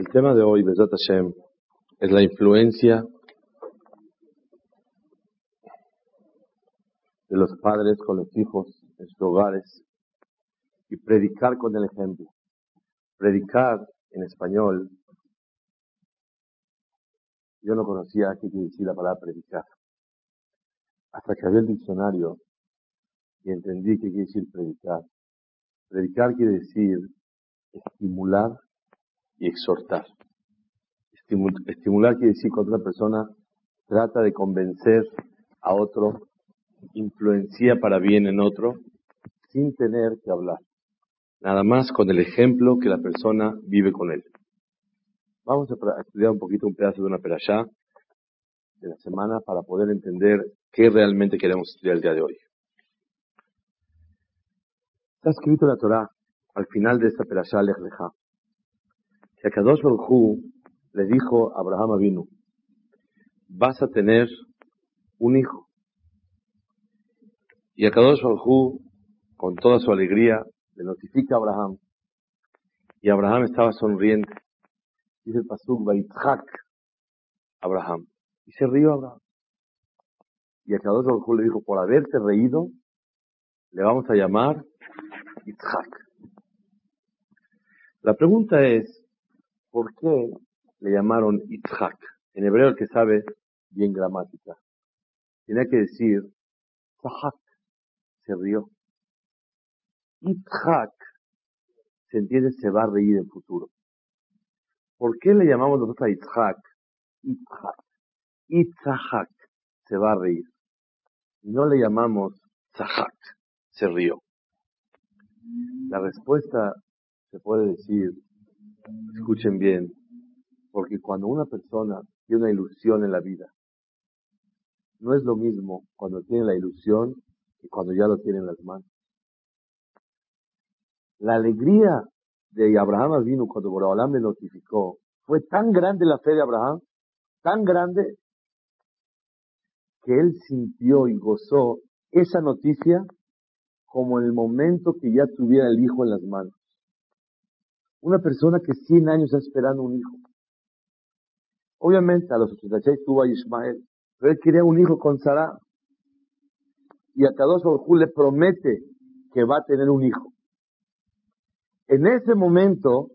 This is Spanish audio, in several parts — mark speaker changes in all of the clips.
Speaker 1: El tema de hoy, Besat Hashem, es la influencia de los padres con los hijos en sus hogares y predicar con el ejemplo. Predicar en español, yo no conocía qué quiere decir la palabra predicar. Hasta que había el diccionario y entendí qué quiere decir predicar. Predicar quiere decir estimular y exhortar. estimular quiere decir cuando una persona trata de convencer a otro, influencia para bien en otro, sin tener que hablar. Nada más con el ejemplo que la persona vive con él. Vamos a estudiar un poquito un pedazo de una perashá de la semana para poder entender qué realmente queremos estudiar el día de hoy. Está escrito en la Torah, al final de esta perashá Lech que Akadosh Baruj le dijo a Abraham Avinu, vas a tener un hijo. Y Akadosh Baruj con toda su alegría, le notifica a Abraham. Y Abraham estaba sonriente. Dice el Pasuk, Baitzhak, Abraham. Y se rió Abraham. Y Akadosh Baruj le dijo, por haberte reído, le vamos a llamar Itzhak. La pregunta es, ¿Por qué le llamaron Itzhak? En hebreo el que sabe bien gramática. Tiene que decir, Zahak, se rió. Itzhak, se entiende, se va a reír en futuro. ¿Por qué le llamamos nosotros a Itzhak? Itzhak. Itzhak, se va a reír. No le llamamos Zahak, se rió. La respuesta se puede decir Escuchen bien, porque cuando una persona tiene una ilusión en la vida, no es lo mismo cuando tiene la ilusión que cuando ya lo tiene en las manos. La alegría de Abraham vino cuando Borobalam le notificó, fue tan grande la fe de Abraham, tan grande, que él sintió y gozó esa noticia como en el momento que ya tuviera el hijo en las manos. Una persona que 100 años está esperando un hijo. Obviamente a los 86 tuvo a Ismael, pero él quería un hijo con Sara. Y a Kadosh Baruj le promete que va a tener un hijo. En ese momento,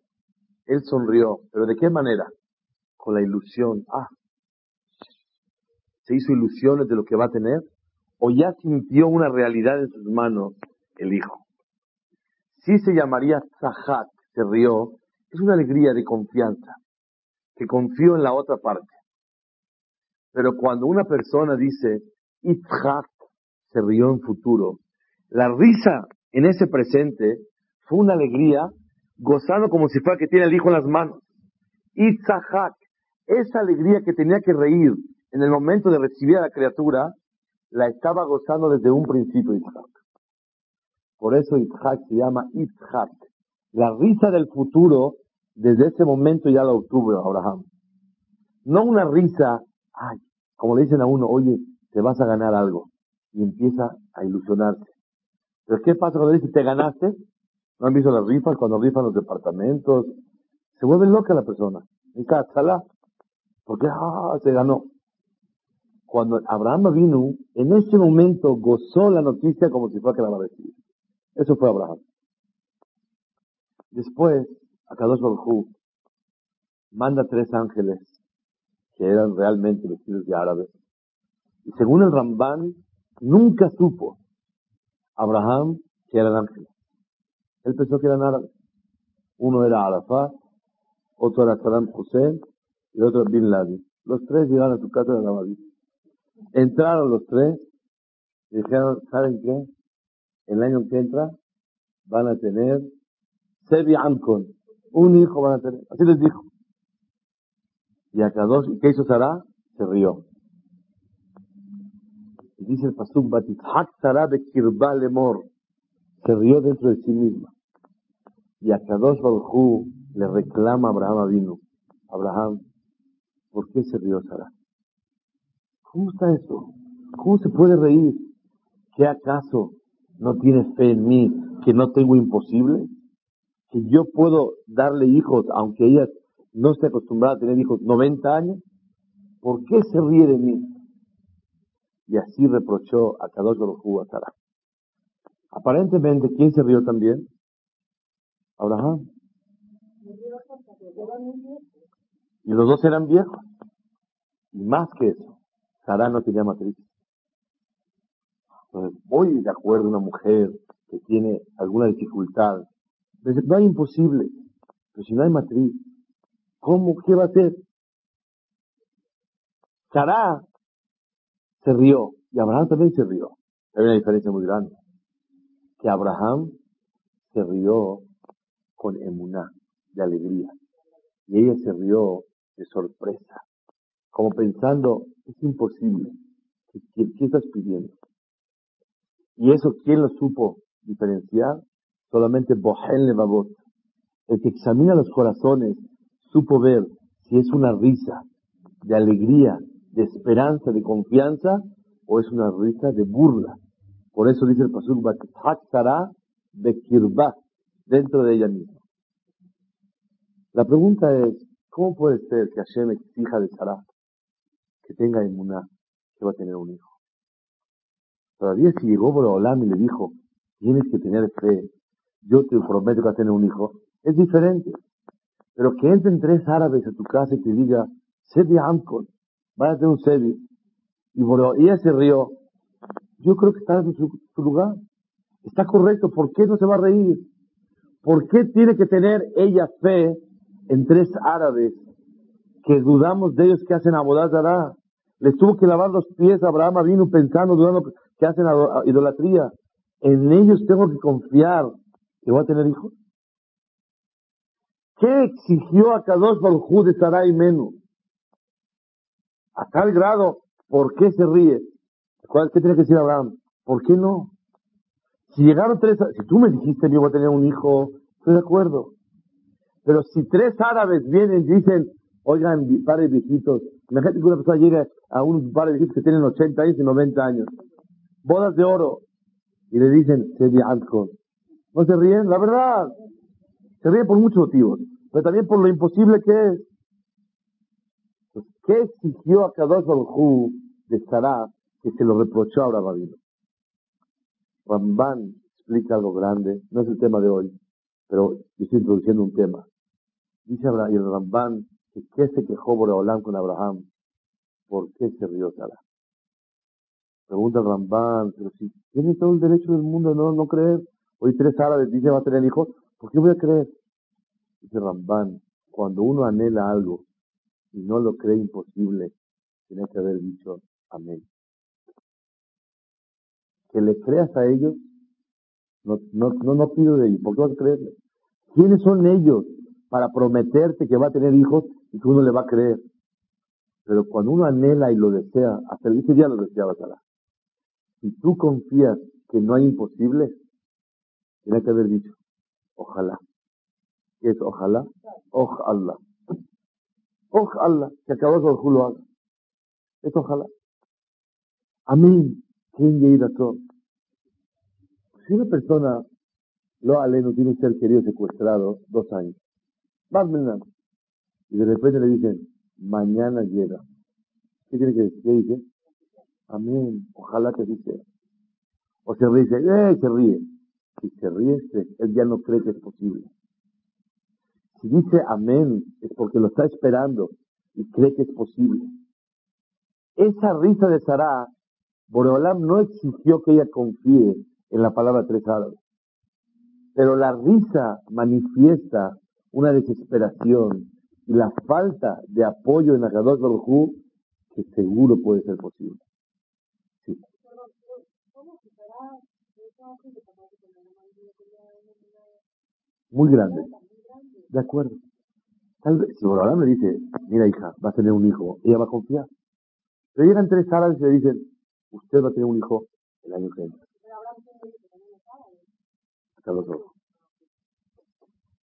Speaker 1: él sonrió. ¿Pero de qué manera? Con la ilusión. Ah, se hizo ilusiones de lo que va a tener. O ya sintió una realidad en sus manos el hijo. Sí se llamaría Zahat, se rió, es una alegría de confianza, que confío en la otra parte. Pero cuando una persona dice, Itzhak se rió en futuro, la risa en ese presente fue una alegría, gozando como si fuera que tiene el hijo en las manos. Itzhak, esa alegría que tenía que reír en el momento de recibir a la criatura, la estaba gozando desde un principio Itzhak. Por eso Itzhak se llama Itzhak, la risa del futuro, desde ese momento ya la obtuvo Abraham. No una risa, ay, como le dicen a uno, oye, te vas a ganar algo. Y empieza a ilusionarse. Pero ¿qué pasa cuando dice, te ganaste? ¿No han visto las rifas? Cuando rifan los departamentos. Se vuelve loca la persona. En casa, Porque, ah, se ganó. Cuando Abraham vino, en ese momento gozó la noticia como si fuera que la va a recibir. Eso fue Abraham. Después, Akadosh Baruj manda tres ángeles que eran realmente vestidos de árabes. Y según el Ramban, nunca supo Abraham que eran ángeles. Él pensó que eran árabes. Uno era Arafat, otro era Saddam Hussein y otro Bin Laden. Los tres llegaron a su casa de Navarro. Entraron los tres y dijeron, ¿saben qué? El año que entra van a tener Sebi Amkon. Un hijo van a tener. Así les dijo. Y a Kadosh, ¿qué hizo Sara? Se rió. Dice el Pasuk, Batizhak Sara Bekirba Lemor. Se rió dentro de sí misma. Y a Kadosh Baruj le reclama a Abraham vino. Abraham, ¿por qué se rió Sara? ¿Cómo está eso? ¿Cómo se puede reír? ¿Qué acaso no tiene fe en mí que no tengo imposible? ¿Que yo puedo darle hijos aunque ella no esté acostumbrada a tener hijos 90 años? ¿Por qué se ríe de mí? Y así reprochó a Kadosh Baruj a Sara. Aparentemente, ¿quién se rió también? Abraham. Y los dos eran viejos. Y más que eso, Sara no tenía matriz. Entonces, voy de acuerdo una mujer que tiene alguna dificultad. No hay imposible. Pero si no hay matriz, ¿cómo? ¿Qué va a hacer? Sara se rió y Abraham también se rió. Hay una diferencia muy grande. Que Abraham se rió con emuná, de alegría. Y ella se rió de sorpresa, como pensando, es imposible. ¿Qué, estás pidiendo? Y eso, ¿quién lo supo diferenciar? Solamente Bohen Levavot. El que examina los corazones supo ver si es una risa de alegría, de esperanza, de confianza, o es una risa de burla. Por eso dice el Pasuk, de Kirba, dentro de ella misma. La pregunta es, ¿cómo puede ser que Hashem exija de Sarah que tenga inmunidad, que va a tener un hijo? Todavía si llegó Olam y le dijo, tienes que tener fe, yo te prometo que va a tener un hijo, es diferente. Pero que entren tres árabes a tu casa y te diga, Sebi Amkon, vaya a tener un Sebi, y ella se rió, yo creo que está en su, su, lugar. Está correcto, ¿por qué no se va a reír? ¿Por qué tiene que tener ella fe en tres árabes que dudamos de ellos que hacen abodazará. Les tuvo que lavar los pies a Abraham vino pensando, dudando que hacen idolatría. En ellos tengo que confiar que voy a tener hijos. ¿Qué exigió a Kadosh Baruj de Sarai Menú? A tal grado, ¿por qué se ríe? ¿Qué tiene que decir Abraham? ¿Por qué no? Si llegaron tres, si tú me dijiste que yo voy a tener un hijo, estoy de acuerdo. Pero si tres árabes vienen y dicen, oigan, padres viejitos, imagínate que una persona llega a un par de viejitos que tienen 80 años y 90 años, bodas de oro, y le dicen, se ¿No se ríen? La verdad, se ríen por muchos motivos, pero también por lo imposible que es. Pues, ¿Qué exigió a Kadosh Baruj de Sarah que se lo reprochó a Abraham? Ramban explica algo grande, no es el tema de hoy, pero yo estoy introduciendo un tema. Dice el Ramban que se quejó Boreolam con Abraham. ¿Por qué se rió Sara? Pregunta Ramban, pero si tiene todo el derecho del mundo no, no creer. Hoy tres árabes dicen va a tener hijos, ¿por qué voy a creer? Dice Ramban, cuando uno anhela algo y no lo cree imposible, tiene que haber dicho amén. Que le creas a ellos, no, no, no, no pido de ellos, ¿por qué vas a creerle? ¿Quiénes son ellos para prometerte que va a tener hijos y que uno le va a creer. Pero cuando uno anhela y lo desea, hasta el día lo deseaba Sara. Si tú confías que no hay imposible, tiene que haber dicho, ojalá. ¿Qué es ojalá? Ojalá. Ojalá que acabas de lo haga. Es ojalá. Amén. ¿Quién todo? Si una persona, lo aleno, tiene un ser querido secuestrado dos años, y de repente le dicen, mañana llega. ¿Qué tiene que decir? ¿Qué dice? Amén. Ojalá que así sea. O se ríe, ¡eh! Se ríe. Si se ríe, él ya no cree que es posible. Si dice amén, es porque lo está esperando y cree que es posible. Esa risa de Sarah, Boreolam no exigió que ella confíe en la palabra tres árabes. Pero la risa manifiesta una desesperación y la falta de apoyo en Akadosh Baruj que seguro puede ser posible. Sí. Muy grande. De acuerdo. Tal vez, si Borolam le dice, mira hija, va a tener un hijo, ella va a confiar. Pero llegan tres árabes y le dicen, usted va a tener un hijo el año que viene. Hasta los dos.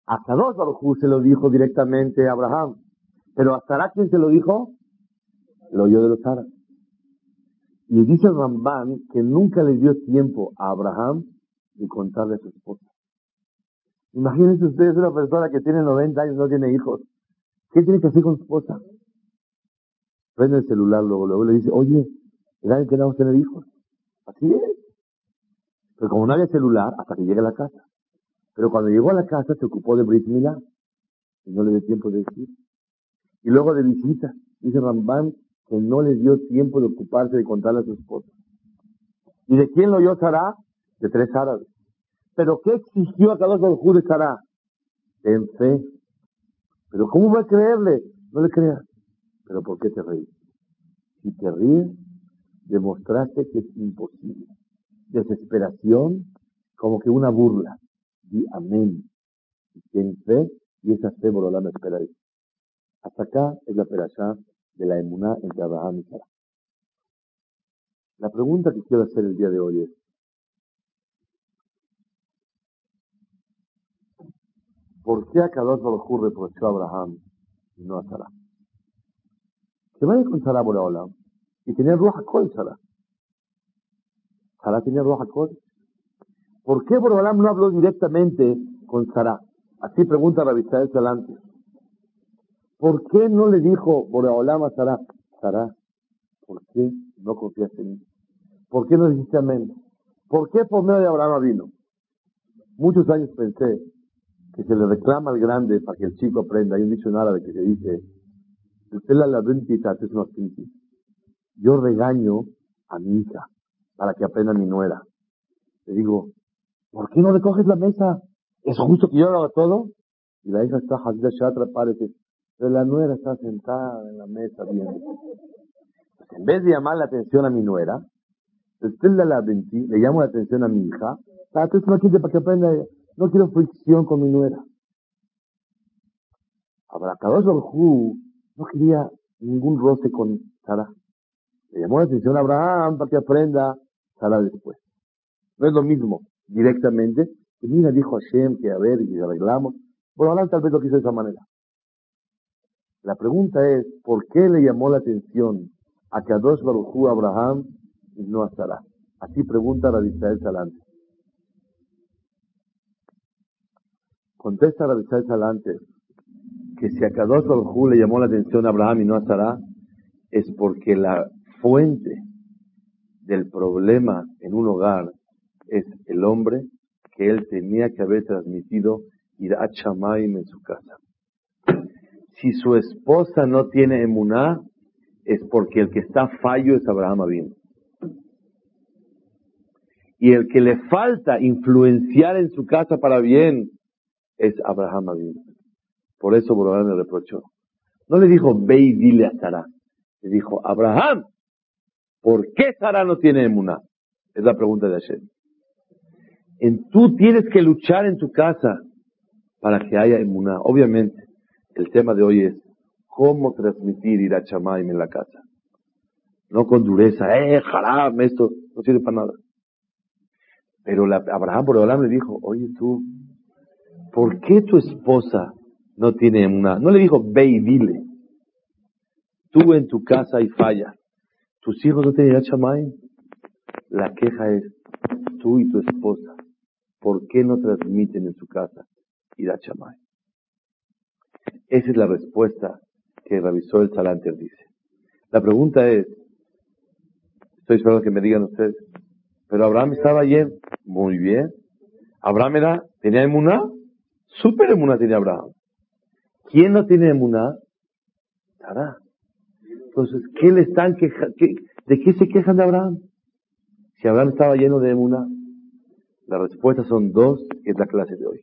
Speaker 1: Hasta dos Baruj se lo dijo directamente a Abraham. Pero a Sara, ¿quién se lo dijo? Lo oyó de los árabes. Y dice Ramban que nunca le dio tiempo a Abraham de contarle a su esposa. Imagínense ustedes una persona que tiene 90 años y no tiene hijos. ¿Qué tiene que hacer con su esposa? Prende el celular luego, luego le dice, oye, año que a tener hijos. Así es. Pero como no había celular, hasta que llegue a la casa. Pero cuando llegó a la casa se ocupó de Brit Milá. Y no le dio tiempo de decir. Y luego de visita, dice Ramban que no le dio tiempo de ocuparse de contarle a su esposa. ¿Y de quién lo oyó Sara? De tres árabes. ¿Pero qué exigió a cada uno de Sara? En fe. ¿Pero cómo va a creerle? No le creas. ¿Pero por qué te ríes? Si te ríes, demostraste que es imposible. Desesperación, como que una burla. Y amén. Y ten fe, y esa fe la espera ahí. Hasta acá es la perashá de la emuná entre Abraham y Sara. La pregunta que quiero hacer el día de hoy es, ¿por qué a Kadosh Baruj reprochó a Abraham y no a Sara? Se vaya con Sara por ahora y tenía roja col Sara. Sara tenía roja col. ¿Por qué Borolam no habló directamente con Sara? Así pregunta Rabisrael Salante. ¿Por qué no le dijo Borolam a Sara? Sara, ¿por qué no confías en mí? ¿Por qué no dijiste amén? ¿Por qué por medio de Abraham vino? Muchos años pensé que se le reclama al grande para que el chico aprenda. Hay un dicho en árabe que se dice, yo regaño a mi hija para que aprenda mi nuera. Le digo, ¿por qué no recoges la mesa? ¿Es justo que yo haga todo? Y la hija está Hazda Shatra, parece, pero la nuera está sentada en la mesa viendo. Pues en vez de llamar la atención a mi nuera, le llamo la atención a mi hija, para que aprenda ella. No quiero fricción con mi nuera. Abrakadosh Orhu no quería ningún roce con Sara. Le llamó la atención a Abraham para que aprenda Sara después. No es lo mismo directamente. Y mira, dijo Hashem que a ver, y arreglamos. Bueno, Abraham tal vez lo quiso de esa manera. La pregunta es, ¿por qué le llamó la atención a Kadosh Baruchu a Abraham y no a Sara? Así pregunta Israel Salante. Contesta Israel Salante que si a Kadosh Baruchu le llamó la atención a Abraham y no a Sara, es porque la fuente del problema en un hogar es el hombre que él tenía que haber transmitido a Shamaim en su casa. Si su esposa no tiene emuná, es porque el que está fallo es Abraham Abin. Y el que le falta influenciar en su casa para bien es Abraham Abin. Por eso Abraham le reprochó. No le dijo, ve y dile a Sara. Le dijo, Abraham, ¿por qué Sara no tiene emuná? Es la pregunta de Hashem en tú tienes que luchar en tu casa para que haya emuná. Obviamente, el tema de hoy es cómo transmitir ir a Chamaim en la casa. No con dureza, eh, jaram, esto no sirve para nada. Pero Abraham por le dijo, oye tú, ¿por qué tu esposa no tiene emuná? No le dijo, ve y dile. Tú en tu casa hay falla. ¿Tus hijos no tienen Chamaim? La queja es, tú y tu esposa ¿por qué no transmiten en su casa Ira Chamay? Esa es la respuesta que revisó el Salanter dice. La pregunta es, estoy esperando que me digan ustedes, pero Abraham estaba ayer, muy bien. Abraham era, tenía emuná, super emuná tenía Abraham. ¿Quién no tiene emuná? Sara. Entonces, ¿qué le están quejando? ¿De qué se quejan de Abraham? Si Abraham estaba lleno de emuná. Las respuestas son dos, que es la clase de hoy.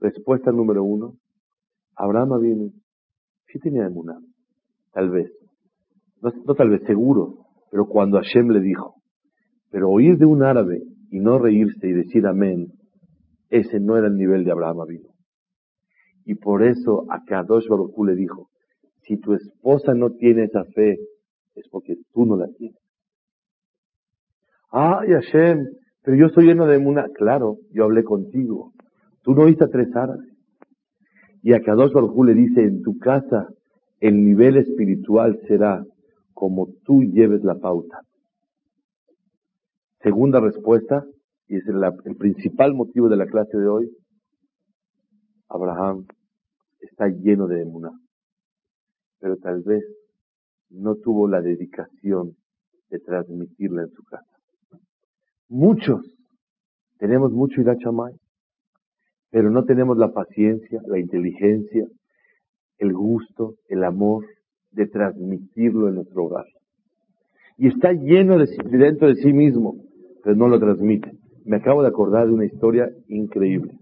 Speaker 1: Respuesta número uno, Abraham viene, sí tenía emuná, tal vez, no, no, tal vez, seguro, pero cuando Hashem le dijo, pero oír de un árabe y no reírse y decir amén, ese no era el nivel de Abraham vino. Y por eso a Kadosh Baruj le dijo, si tu esposa no tiene esa fe, es porque tú no la tienes. Ay, Hashem, pero yo estoy lleno de emuna. Claro, yo hablé contigo. Tú no oíste tres árabes. Y a Kadosh Baruj le dice, en tu casa el nivel espiritual será como tú lleves la pauta. Segunda respuesta, y es el, principal motivo de la clase de hoy, Abraham está lleno de emuná, pero tal vez no tuvo la dedicación de transmitirla en su casa. Muchos tenemos mucho irachamay, pero no tenemos la paciencia, la inteligencia, el gusto, el amor de transmitirlo en nuestro hogar. Y está lleno de, dentro de sí mismo, pero no lo transmite. Me acabo de acordar de una historia increíble.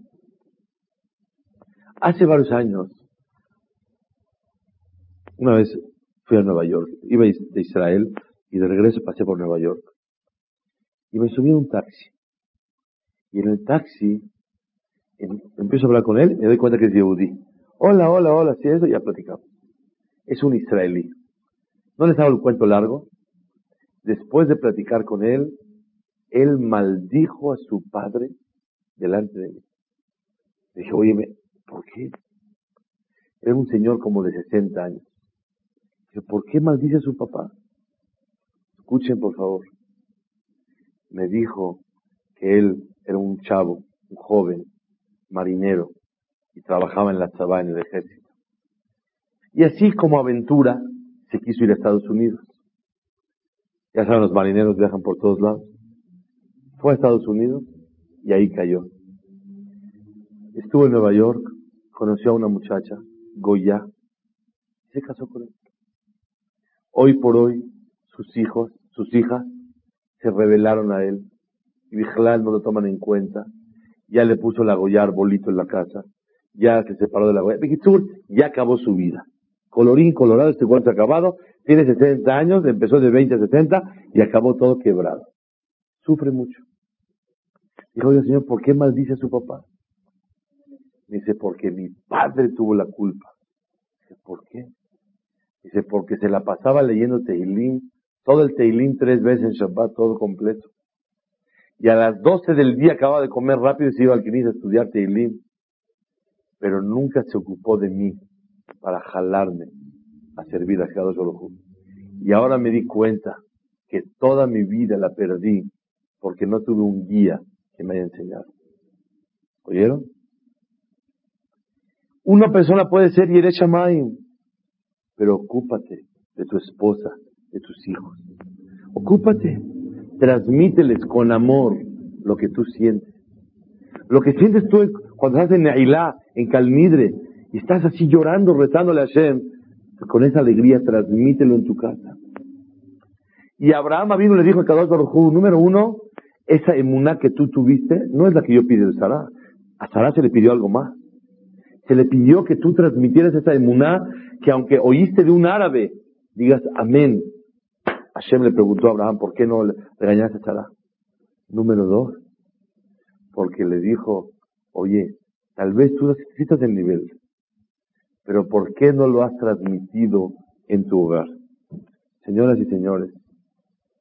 Speaker 1: Hace varios años, una vez fui a Nueva York, iba de Israel y de regreso pasé por Nueva York. Y me subí a un taxi. Y en el taxi empiezo a hablar con él y me doy cuenta que es Yehudi. Hola, hola, hola, sí, eso ya platicamos. Es un israelí. No les hago el cuento largo. Después de platicar con él, él maldijo a su padre delante de mí. Dije, oye, ¿por qué? Era un señor como de 60 años. Dije, ¿por qué maldice a su papá? Escuchen, por favor. Me dijo que él era un chavo, un joven, marinero, y trabajaba en la Tzabá, en el ejército. Y así como aventura, se quiso ir a Estados Unidos. Ya saben, los marineros viajan por todos lados. Fue a Estados Unidos y ahí cayó. Estuvo en Nueva York, conoció a una muchacha, Goya, y se casó con él. Hoy por hoy, sus hijos, sus hijas, se rebelaron a él. Y Bijlal no lo toman en cuenta. Ya le puso la Goya arbolito en la casa. Ya se separó de la Goya. Ya acabó su vida. Colorín colorado, este cuarto acabado. Tiene 60 años, empezó de 20 a 60 y acabó todo quebrado. Sufre mucho. Dijo, oye, Señor, ¿por qué maldice a su papá? Dice, porque mi padre tuvo la culpa. Dice, ¿por qué? Dice, porque se la pasaba leyendo Teilín, todo el Teilín tres veces en Shabbat, todo completo. Y a las doce del día acababa de comer rápido y se iba al Kinis a estudiar Teilín. Pero nunca se ocupó de mí para jalarme a servir a Kadosh Y ahora me di cuenta que toda mi vida la perdí porque no tuve un guía que me haya enseñado. ¿Oyeron? Una persona puede ser Yeresh pero ocúpate de tu esposa, de tus hijos. Ocúpate, transmíteles con amor lo que tú sientes. Lo que sientes tú cuando estás en Neilá, en Calmidre, y estás así llorando, rezándole a Hashem, con esa alegría transmítelo en tu casa. Y Abraham vino le dijo a Kadosh Baruj número uno, esa emuná que tú tuviste no es la que yo pido de Sara. A Sara se le pidió algo más. Se le pidió que tú transmitieras esa emuná que aunque oíste de un árabe, digas amén. Hashem le preguntó a Abraham, ¿por qué no le regañaste a Sara? Número dos, porque le dijo, oye, tal vez tú necesitas el nivel, pero ¿por qué no lo has transmitido en tu hogar? Señoras y señores,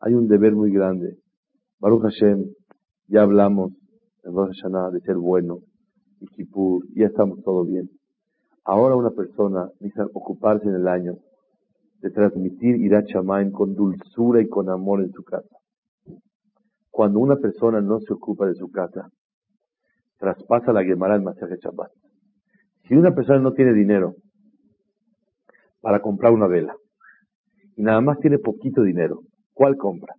Speaker 1: hay un deber muy grande Baruch Hashem, ya hablamos en Rosh Hashanah de ser bueno, y Kippur, ya estamos todo bien. Ahora una persona necesita ocuparse en el año de transmitir Irat Shamaim con dulzura y con amor en su casa. Cuando una persona no se ocupa de su casa, traspasa la Gemara al Masaje Shabbat. Si una persona no tiene dinero para comprar una vela y nada más tiene poquito dinero, ¿cuál compra?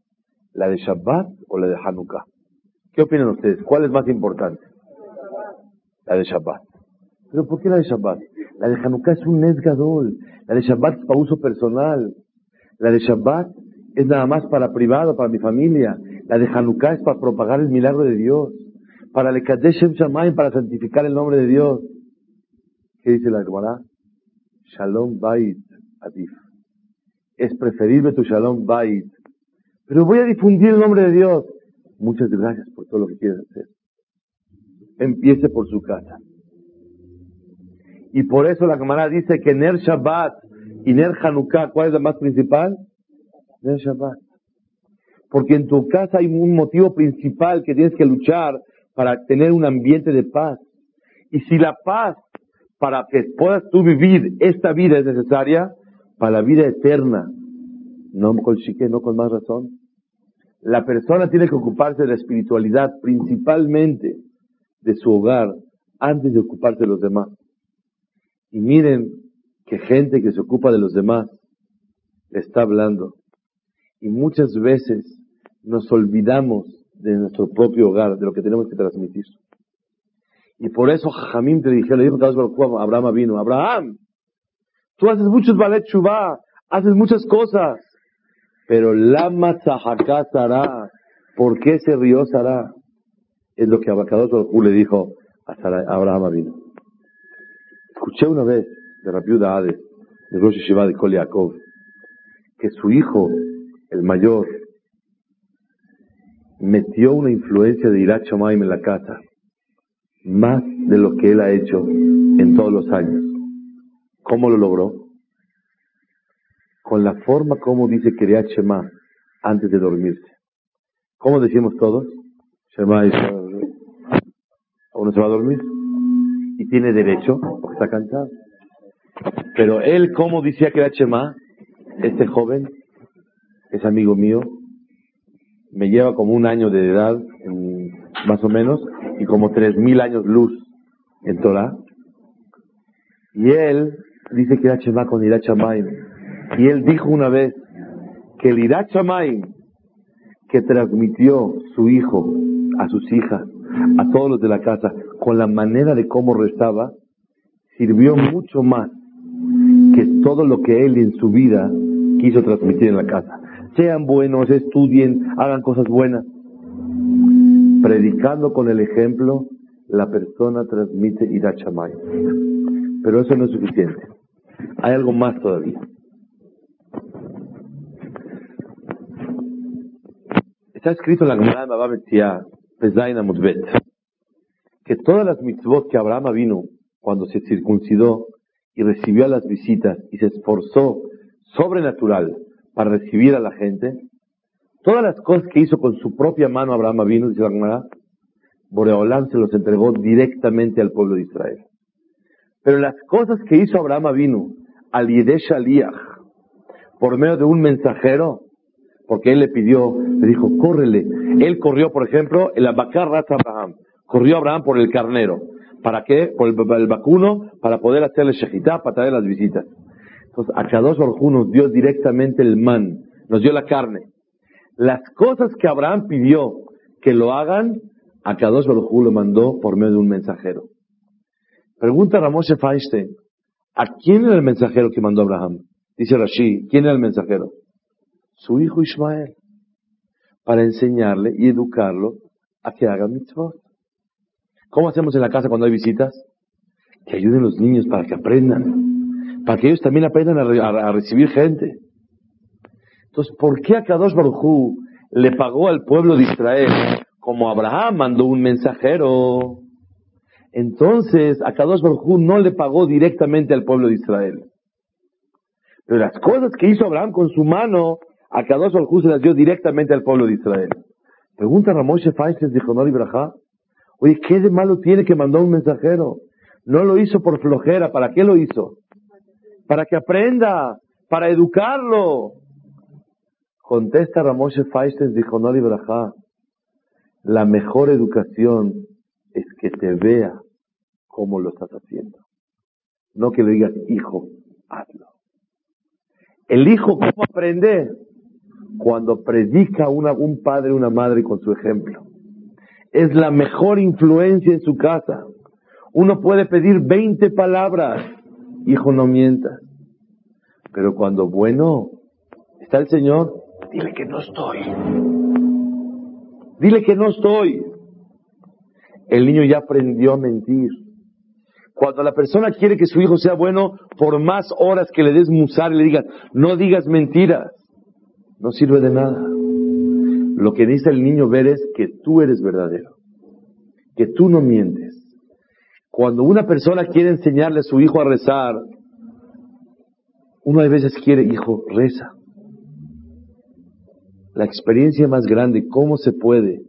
Speaker 1: ¿La de Shabbat o la de Hanukkah? ¿Qué opinan ustedes? ¿Cuál es más importante? La de Shabbat. ¿Pero por qué la de Shabbat? La de Hanukkah es un Nesgadol. La de Shabbat es para uso personal. La de Shabbat es nada más para privado, para mi familia. La de Hanukkah es para propagar el milagro de Dios. Para el Kadeshem Shamayim, para santificar el nombre de Dios. ¿Qué dice la Gemara? Shalom Bait Adif. Es preferible tu Shalom Bait pero voy a difundir el nombre de Dios. Muchas gracias por todo lo que quieres hacer. Empiece por su casa. Y por eso la camarada dice que Ner Shabbat y Ner Hanukkah, ¿cuál es la más principal? Ner Shabbat. Porque en tu casa hay un motivo principal que tienes que luchar para tener un ambiente de paz. Y si la paz para que puedas tú vivir esta vida es necesaria, para la vida eterna, no con no con más razón. La persona tiene que ocuparse de la espiritualidad principalmente de su hogar antes de ocuparse de los demás. Y miren que gente que se ocupa de los demás está hablando. Y muchas veces nos olvidamos de nuestro propio hogar, de lo que tenemos que transmitir. Y por eso Jamín te dijo, le dijo a Abraham vino, Abraham, tú haces muchos ballet chubá, haces muchas cosas, pero lama tzahaka Sara, ¿por qué se rió Sara? Es lo que Abacados le dijo a, Abraham vino. Escuché una vez de Rabiuda Ade, de Rosh Shiva de Kol que su hijo, el mayor, metió una influencia de Irat en la casa, más de lo que él ha hecho en todos los años. ¿Cómo lo logró? Con la forma como dice Kiryat Shema antes de dormirse. ¿Cómo decimos todos? Shema y uno se va a dormir y tiene derecho porque está cansado. Pero él, como decía era Chema, este joven, es amigo mío, me lleva como un año de edad, más o menos, y como tres mil años luz en Torah. Y él dice que era Chema con Irachamayim. Y él dijo una vez que el Irachamayim que transmitió su hijo a sus hijas a todos los de la casa con la manera de cómo rezaba, sirvió mucho más que todo lo que él en su vida quiso transmitir en la casa. Sean buenos, estudien, hagan cosas buenas. Predicando con el ejemplo, la persona transmite Irachamay. Pero eso no es suficiente. Hay algo más todavía. Está escrito en la Gemara de Baba que todas las mitzvot que Abraham vino cuando se circuncidó y recibió a las visitas y se esforzó sobrenatural para recibir a la gente, todas las cosas que hizo con su propia mano Abraham vino, dice la Gemara, Boreolán se los entregó directamente al pueblo de Israel. Pero las cosas que hizo Abraham vino al Yedesh Aliach, por medio de un mensajero, porque él le pidió, le dijo, córrele. Él corrió, por ejemplo, el Abacar Abraham. Corrió Abraham por el carnero. ¿Para qué? Por el, vacuno, para poder hacerle shejitá, para traer las visitas. Entonces, a dos Orjú nos dio directamente el man, nos dio la carne. Las cosas que Abraham pidió que lo hagan, a dos Orjú lo mandó por medio de un mensajero. Pregunta Ramoshe Feinstein, ¿a quién era el mensajero que mandó Abraham? Dice Rashi, ¿quién era el mensajero? Su hijo Ismael, para enseñarle y educarlo a que haga mitzvot. ¿Cómo hacemos en la casa cuando hay visitas? Que ayuden los niños para que aprendan, para que ellos también aprendan a, recibir gente. Entonces, ¿por qué a Kadosh Baruj le pagó al pueblo de Israel como Abraham mandó un mensajero? Entonces, a Kadosh Baruj no le pagó directamente al pueblo de Israel. Pero las cosas que hizo Abraham con su mano, a Kadosh al se las dio directamente al pueblo de Israel. Pregunta Ramoshe Feinstein de Jonor Ibrahá. Oye, ¿qué de malo tiene que mandó un mensajero? No lo hizo por flojera. ¿Para qué lo hizo? Para que aprenda, para educarlo. Contesta Ramoshe Feinstein de Jonor Ibrahá. La mejor educación es que te vea cómo lo estás haciendo. No que le digas, hijo, hazlo. El hijo, ¿cómo aprende? Cuando predica una, un padre una madre con su ejemplo. Es la mejor influencia en su casa. Uno puede pedir 20 palabras, hijo no mientas. Pero cuando, bueno, está el Señor, dile que no estoy. Dile que no estoy. El niño ya aprendió a mentir. Cuando la persona quiere que su hijo sea bueno, por más horas que le des musar y le digas, no digas mentiras, no sirve de nada. Lo que dice el niño ver es que tú eres verdadero, que tú no mientes. Cuando una persona quiere enseñarle a su hijo a rezar, uno a veces quiere, hijo, reza. La experiencia más grande, cómo se puede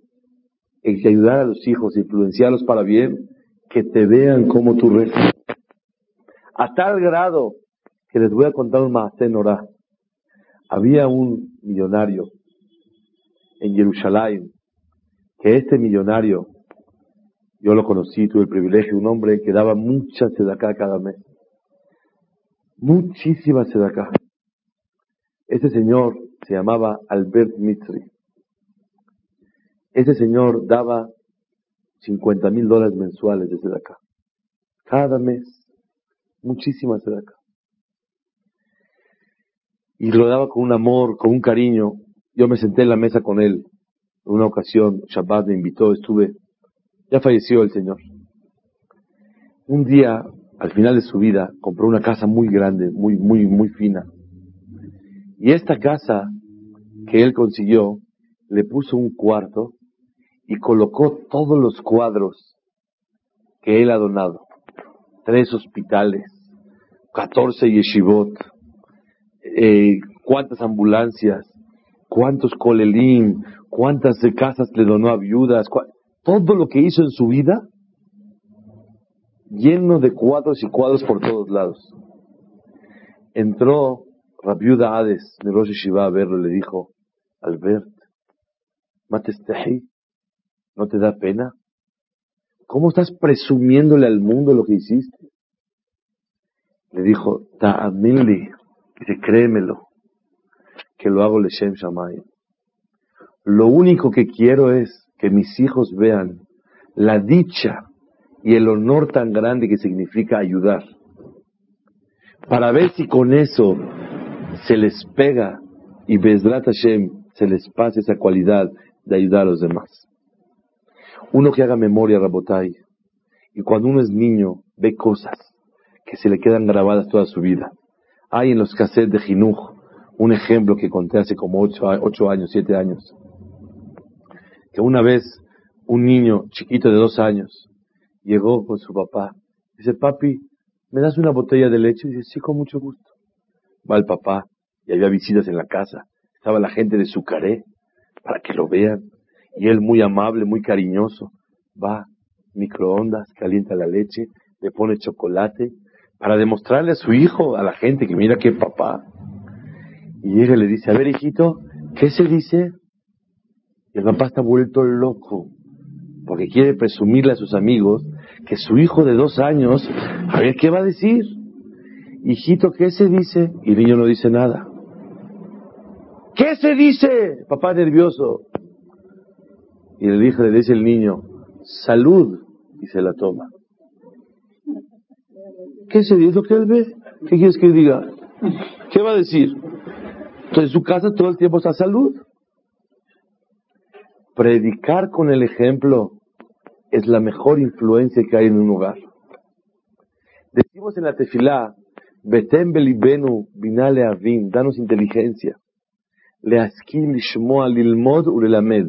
Speaker 1: ayudar a los hijos, influenciarlos para bien, que te vean como tú rezas. A tal grado que les voy a contar un más en Había un millonario en Jerusalén, que este millonario, yo lo conocí, tuve el privilegio, un hombre que daba mucha sedacá cada mes. Muchísima sedacá. Ese señor se llamaba Albert Mitri. Ese señor daba 50 mil dólares mensuales de sedacá. Cada mes. Muchísima sedacá. Y lo daba con un amor, con un cariño. Yo me senté en la mesa con él. En una ocasión, Shabbat me invitó, estuve. Ya falleció el Señor. Un día, al final de su vida, compró una casa muy grande, muy, muy, muy fina. Y esta casa que él consiguió, le puso un cuarto y colocó todos los cuadros que él ha donado. Tres hospitales, catorce yeshivot, eh, cuántas ambulancias, cuántos colelim, cuántas casas le donó a viudas, todo lo que hizo en su vida, lleno de cuadros y cuadros por todos lados. Entró la viuda Hades de Rosh Shiva a verlo y le dijo, Albert, Matestehi, ¿no te da pena? ¿Cómo estás presumiéndole al mundo lo que hiciste? Le dijo, Ta'amili, dice, créemelo, que lo hago Leshem Shamayim. Lo único que quiero es que mis hijos vean la dicha y el honor tan grande que significa ayudar. Para ver si con eso se les pega y Bezrat Hashem se les pasa esa cualidad de ayudar a los demás. Uno que haga memoria, Rabotai, y cuando uno es niño ve cosas que se le quedan grabadas toda su vida. Hay en los cassettes de Jinuj un ejemplo que conté hace como ocho, años, siete años que una vez un niño chiquito de dos años llegó con su papá. Dice, papi, ¿me das una botella de leche? Y dice, sí, con mucho gusto. Va el papá y había visitas en la casa. Estaba la gente de Sucaré para que lo vean. Y él muy amable, muy cariñoso. Va, microondas, calienta la leche, le pone chocolate para demostrarle a su hijo, a la gente, que mira qué papá. Y y le dice, a ver hijito, ¿qué se dice? el papá está vuelto loco porque quiere presumirle a sus amigos que su hijo de dos años, a ver qué va a decir. Hijito, ¿qué se dice? Y el niño no dice nada. ¿Qué se dice? Papá nervioso. Y el hijo le dice el niño, salud, y se la toma. ¿Qué se dice? ¿Lo que él ve? ¿Qué quieres que diga? ¿Qué va a decir? Entonces su casa todo el tiempo está salud. Predicar con el ejemplo es la mejor influencia que hay en un hogar. Decimos en la tefilá, Betem belibenu binale avin, danos inteligencia. Leaskim lishmoa lilmod ulelamed,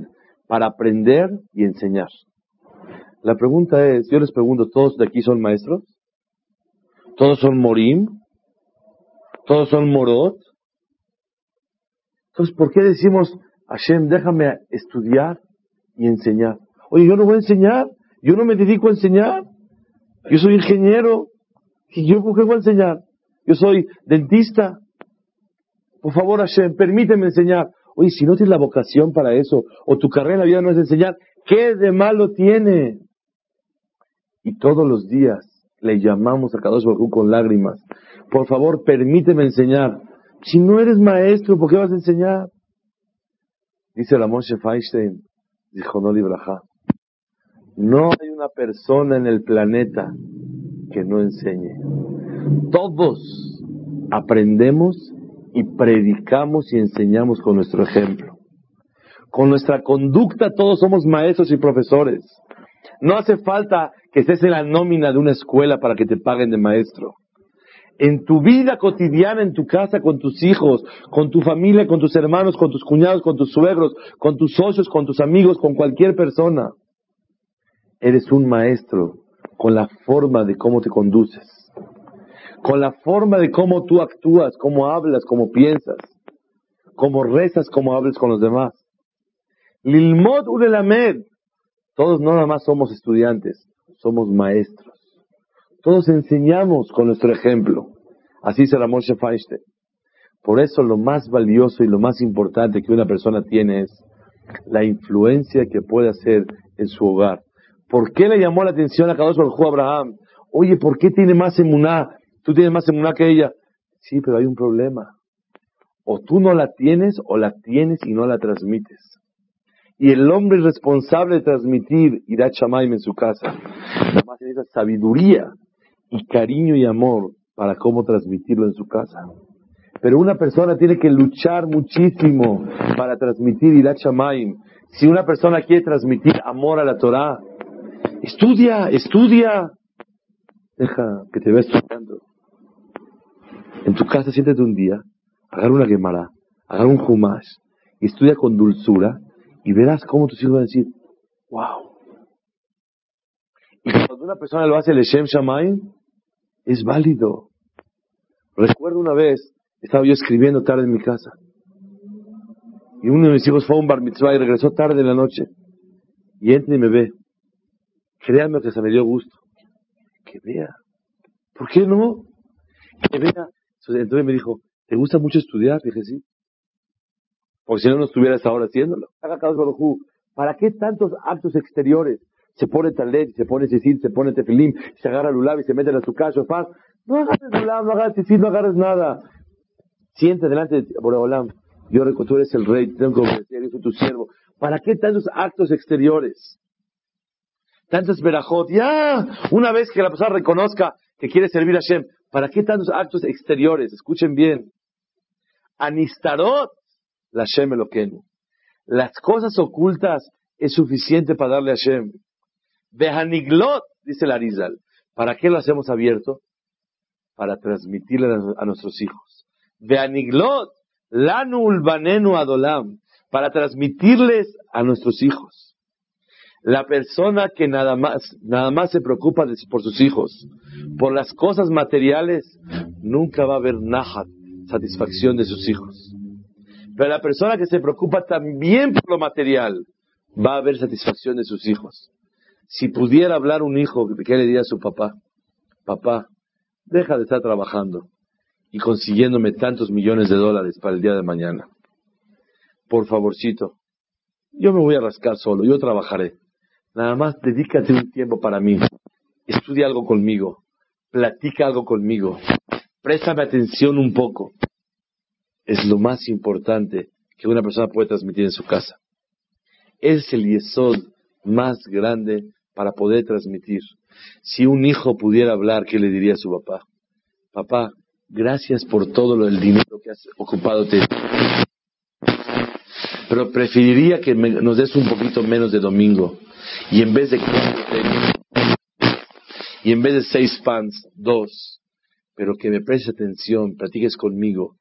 Speaker 1: para aprender y enseñar. La pregunta es, yo les pregunto, ¿todos de aquí son maestros? ¿Todos son morim? ¿Todos son morot? Entonces, ¿por qué decimos Hashem, déjame estudiar y enseñar. Oye, yo no voy a enseñar, yo no me dedico a enseñar. Yo soy ingeniero. ¿Y yo por qué voy a enseñar? Yo soy dentista. Por favor, Hashem, permíteme enseñar. Oye, si no tienes la vocación para eso, o tu carrera en la vida no es enseñar, ¿qué de malo tiene? Y todos los días le llamamos a Kadosh Baruj con lágrimas. Por favor, permíteme enseñar. Si no eres maestro, ¿por qué vas a enseñar? Dice la Moshe Feinstein, dijo no. No hay una persona en el planeta que no enseñe. Todos aprendemos y predicamos y enseñamos con nuestro ejemplo. Con nuestra conducta todos somos maestros y profesores. No hace falta que estés en la nómina de una escuela para que te paguen de maestro en tu vida cotidiana, en tu casa, con tus hijos, con tu familia, con tus hermanos, con tus cuñados, con tus suegros, con tus socios, con tus amigos, con cualquier persona. Eres un maestro con la forma de cómo te conduces, con la forma de cómo tú actúas, cómo hablas, cómo piensas, cómo rezas, cómo hablas con los demás. Todos no nada más somos estudiantes, somos maestros. Todos enseñamos con nuestro ejemplo. Así se Moshe Feinstein. Por eso lo más valioso y lo más importante que una persona tiene es la influencia que puede hacer en su hogar. ¿Por qué le llamó la atención a Kadosh Baruj Abraham? Oye, ¿por qué tiene más emuná? Tú tienes más emuná que ella. Sí, pero hay un problema. O tú no la tienes o la tienes y no la transmites. Y el hombre responsable de transmitir Irat Shamaim en su casa, más necesita sabiduría y cariño y amor para cómo transmitirlo en su casa. Pero una persona tiene que luchar muchísimo para transmitir Irat Shamaim. Si una persona quiere transmitir amor a la Torah, estudia, estudia. Deja que te veas estudiando. En tu casa siéntate un día, agarra una Gemara, agarra un y estudia con dulzura y verás cómo tus hijos van a decir, wow. Y cuando una persona lo hace el Shem Shamaim, es válido. Recuerdo una vez, estaba yo escribiendo tarde en mi casa. Y uno de mis hijos fue a un bar mitzvah y regresó tarde en la noche. Y entra y me ve. Créanme que se me dio gusto. Que vea. ¿Por qué no? Que vea. Entonces me dijo, ¿te gusta mucho estudiar? Dije, sí. Porque si no, no estuviera esta hora haciéndolo. ¿Para qué tantos actos exteriores? Se pone talet, se pone sisil, se pone tefilim, se agarra lulab y se mete en su casa. No agarres lulab, no agarres sisil, no agarres nada. Siente delante de Boreolam. Yo tú eres el rey, tengo que obedecer, yo soy tu siervo. ¿Para qué tantos actos exteriores? Tantos verajot. Ya, una vez que la persona reconozca que quiere servir a Hashem, ¿para qué tantos actos exteriores? Escuchen bien. Anistarot, Las cosas ocultas es suficiente para darle a Hashem. Behaniglot, dice la Arizal. ¿Para qué lo hacemos abierto? Para transmitirle a nuestros hijos. Behaniglot, lanul banenu adolam. Para transmitirles a nuestros hijos. La persona que nada más, nada más se preocupa por sus hijos, por las cosas materiales, nunca va a haber nahat, satisfacción de sus hijos. Pero la persona que se preocupa también por lo material, va a haber satisfacción de sus hijos. Si pudiera hablar un hijo, ¿qué le diría a su papá? Papá, deja de estar trabajando y consiguiéndome tantos millones de dólares para el día de mañana. Por favorcito, yo me voy a rascar solo, yo trabajaré. Nada más dedícate un tiempo para mí. Estudia algo conmigo. Platica algo conmigo. Préstame atención un poco es lo más importante que una persona puede transmitir en su casa. Es el yesod más grande para poder transmitir. Si un hijo pudiera hablar, ¿qué le diría a su papá? Papá, gracias por todo el dinero que has ocupado. Pero preferiría que nos des un poquito menos de domingo. Y en vez de y en vez de seis fans, dos. Pero que me prestes atención, platiques conmigo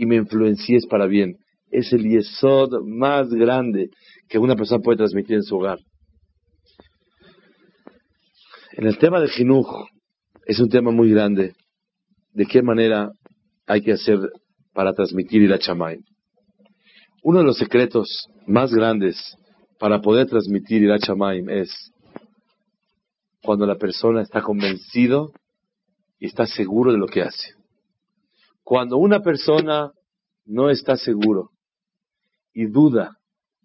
Speaker 1: y me influencies para bien. Es el yesod más grande que una persona puede transmitir en su hogar. En el tema de Jinuj, es un tema muy grande. ¿De qué manera hay que hacer para transmitir la chamay? Uno de los secretos más grandes para poder transmitir la chamay es cuando la persona está convencido y está seguro de lo que hace. Cuando una persona no está seguro y duda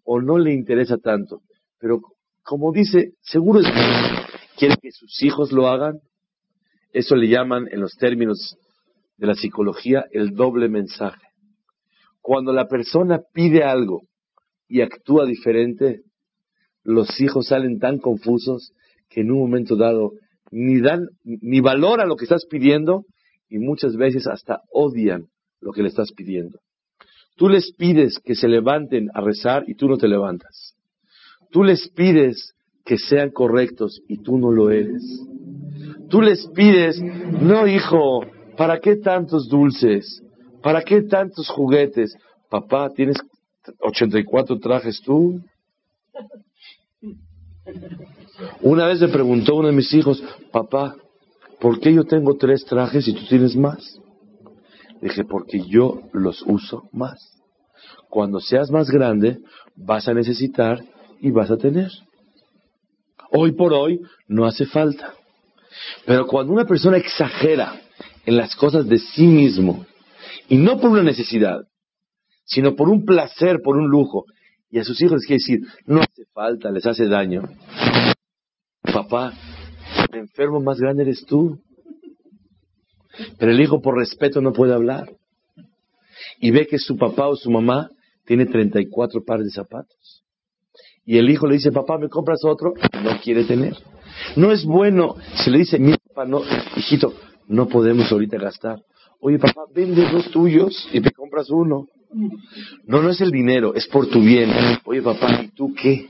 Speaker 1: o no le interesa tanto, pero como dice, seguro es quiere que sus hijos lo hagan, eso le llaman en los términos de la psicología el doble mensaje. Cuando la persona pide algo y actúa diferente, los hijos salen tan confusos que en un momento dado ni dan ni valoran lo que estás pidiendo y muchas veces hasta odian lo que le estás pidiendo. Tú les pides que se levanten a rezar y tú no te levantas. Tú les pides que sean correctos y tú no lo eres. Tú les pides, no hijo, ¿para qué tantos dulces? ¿Para qué tantos juguetes? Papá, ¿tienes 84 trajes tú? Una vez me preguntó uno de mis hijos, papá, ¿por qué yo tengo tres trajes y tú tienes más? Dije, porque yo los uso más. Cuando seas más grande, vas a necesitar y vas a tener. Hoy por hoy no hace falta. Pero cuando una persona exagera en las cosas de sí mismo, y no por una necesidad, sino por un placer, por un lujo, y a sus hijos les quiere decir, no hace falta, les hace daño. Papá, el enfermo más grande eres tú. Pero el hijo por respeto no puede hablar. Y ve que su papá o su mamá tiene 34 pares de zapatos. Y el hijo le dice, papá, ¿me compras otro? No quiere tener. No es bueno. Si le dice, mi papá, no, hijito, no podemos ahorita gastar. Oye, papá, vende dos tuyos y me compras uno. No, no es el dinero, es por tu bien. Oye, papá, ¿y tú qué?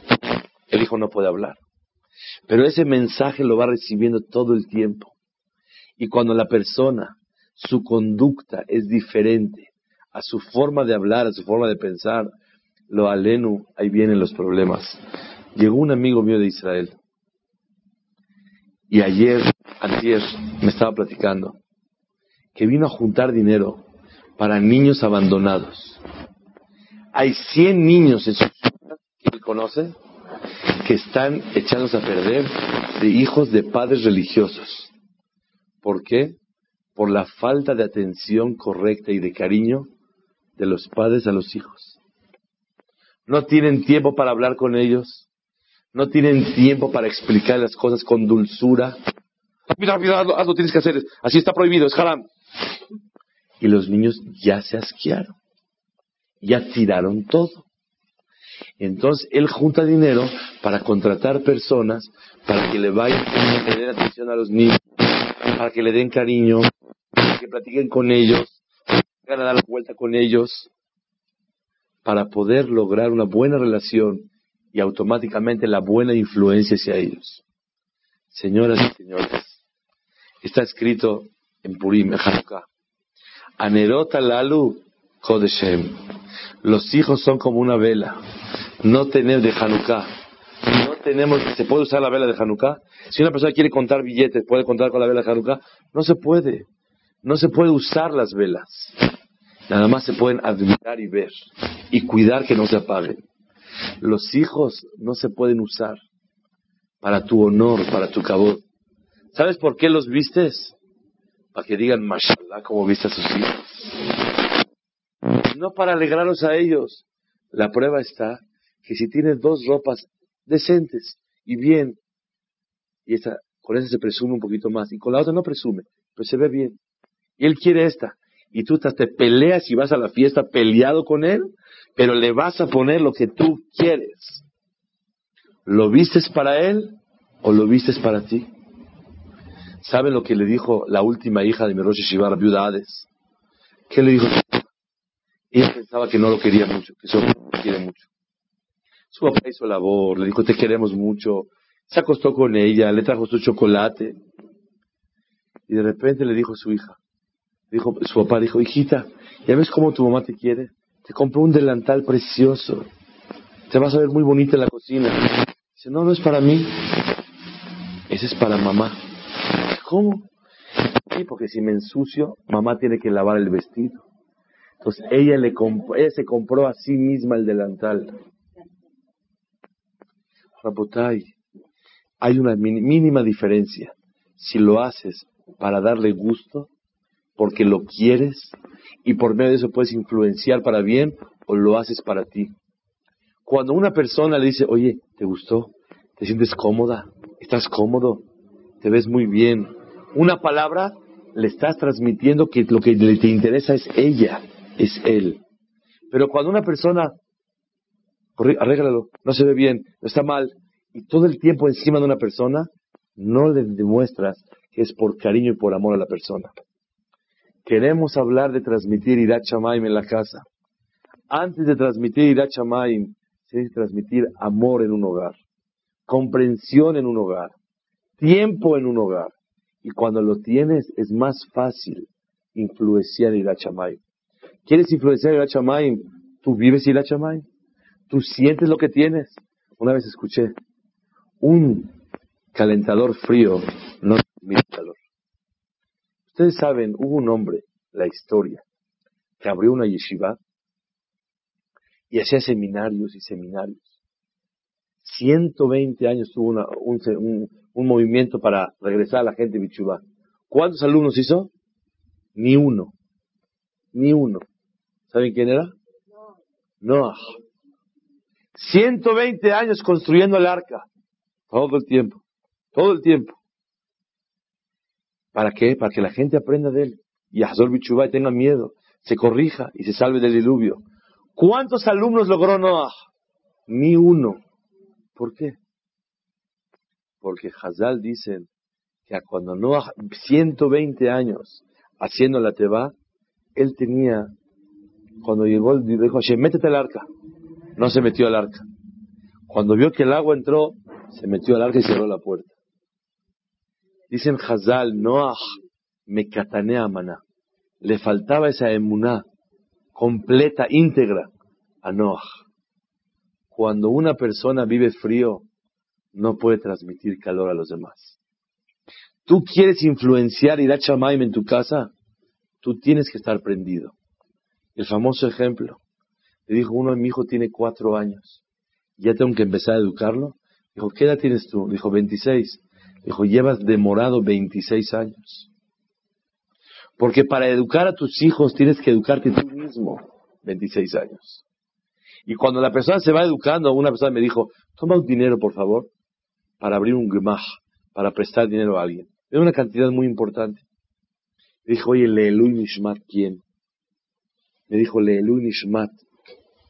Speaker 1: El hijo no puede hablar. Pero ese mensaje lo va recibiendo todo el tiempo. Y cuando la persona, su conducta es diferente a su forma de hablar, a su forma de pensar, lo alenu, ahí vienen los problemas. Llegó un amigo mío de Israel y ayer, ayer, me estaba platicando que vino a juntar dinero para niños abandonados. Hay 100 niños en su ciudad que él conoce que están echándose a perder de hijos de padres religiosos. ¿Por qué? Por la falta de atención correcta y de cariño de los padres a los hijos. No tienen tiempo para hablar con ellos. No tienen tiempo para explicar las cosas con dulzura. Mira, mira, hazlo, tienes que hacer. Así está prohibido, es haram. Y los niños ya se asquearon. Ya tiraron todo. Entonces él junta dinero para contratar personas para que le vayan a tener atención a los niños, para que le den cariño, para que platiquen con ellos, van a dar la vuelta con ellos para poder lograr una buena relación y automáticamente la buena influencia hacia ellos. Señoras y señores, está escrito en Purim, en Hanukkah, Anerota Lalu Kodeshem. Los hijos son como una vela. No tenemos de Hanukkah. No tenemos, ¿se puede usar la vela de Hanukkah? Si una persona quiere contar billetes, ¿puede contar con la vela de Hanukkah? No se puede. No se puede usar las velas. Nada más se pueden admirar y ver y cuidar que no se apaguen. Los hijos no se pueden usar para tu honor, para tu cabot. ¿Sabes por qué los vistes? Para que digan, mashallah, como viste a sus hijos. No para alegrarlos a ellos. La prueba está que si tienes dos ropas decentes y bien, y esta, con esa se presume un poquito más, y con la otra no presume, pero se ve bien. Y él quiere esta y tú te peleas y vas a la fiesta peleado con él, pero le vas a poner lo que tú quieres. ¿Lo vistes para él o lo vistes para ti? ¿Saben lo que le dijo la última hija de Miroshi Shiva, la viuda Hades? ¿Qué le dijo? Ella pensaba que no lo quería mucho, que solo lo quiere mucho. Su papá hizo labor, le dijo, te queremos mucho. Se acostó con ella, le trajo su chocolate. Y de repente le dijo a su hija, Dijo, su papá dijo, hijita, ¿ya ves cómo tu mamá te quiere? Te compró un delantal precioso. Te vas a ver muy bonita en la cocina. Dice, no, no es para mí. Ese es para mamá. ¿Cómo? Sí, porque si me ensucio, mamá tiene que lavar el vestido. Entonces ella, le ella se compró a sí misma el delantal. Rapotay, hay una mínima diferencia. Si lo haces para darle gusto porque lo quieres y por medio de eso puedes influenciar para bien o lo haces para ti. Cuando una persona le dice, oye, ¿te gustó? ¿Te sientes cómoda? ¿Estás cómodo? ¿Te ves muy bien? Una palabra le estás transmitiendo que lo que te interesa es ella, es él. Pero cuando una persona, arréglalo, no se ve bien, no está mal, y todo el tiempo encima de una persona, no le demuestras que es por cariño y por amor a la persona. Queremos hablar de transmitir Irat en la casa. Antes de transmitir Irat Shamaim, se debe transmitir amor en un hogar, comprensión en un hogar, tiempo en un hogar. Y cuando lo tienes, es más fácil influenciar Irat ¿Quieres influenciar Irat Tú vives Irat Tú sientes lo que tienes. Una vez escuché, Un calentador frío no transmite calor. Ustedes saben, hubo un hombre, la historia, que abrió una yeshiva y hacía seminarios y seminarios. 120 años tuvo un, movimiento para regresar a la gente de Bichubá. ¿Cuántos alumnos hizo? Ni uno. Ni uno. ¿Saben quién era? Noah. 120 años construyendo el arca. Todo el tiempo. Todo el tiempo. ¿Para qué? Para que la gente aprenda de él. Y Hazor Bichubá tenga miedo, se corrija y se salve del diluvio. ¿Cuántos alumnos logró Noah? Ni uno. ¿Por qué? Porque Hazal dicen que cuando Noah, 120 años haciendo la teba, él tenía, cuando llegó, dijo Hashem, métete al arca. No se metió al arca. Cuando vio que el agua entró, se metió al arca y cerró la puerta. Dicen Hazal, Noah me catanea maná. Le faltaba esa emuná completa, íntegra a Noah. Cuando una persona vive frío, no puede transmitir calor a los demás. Tú quieres influenciar ir a Chamaim en tu casa, tú tienes que estar prendido. El famoso ejemplo. Le dijo uno, mi hijo tiene cuatro años. Ya tengo que empezar a educarlo. Dijo, ¿qué edad tienes tú? Dijo, 26. Dijo, llevas demorado 26 años. Porque para educar a tus hijos tienes que educarte tú mismo 26 años. Y cuando la persona se va educando, una persona me dijo, toma un dinero, por favor, para abrir un gemach, para prestar dinero a alguien. Era una cantidad muy importante. Dijo, oye, Leelu Nishmat, ¿quién? Me dijo, Leelu Nishmat,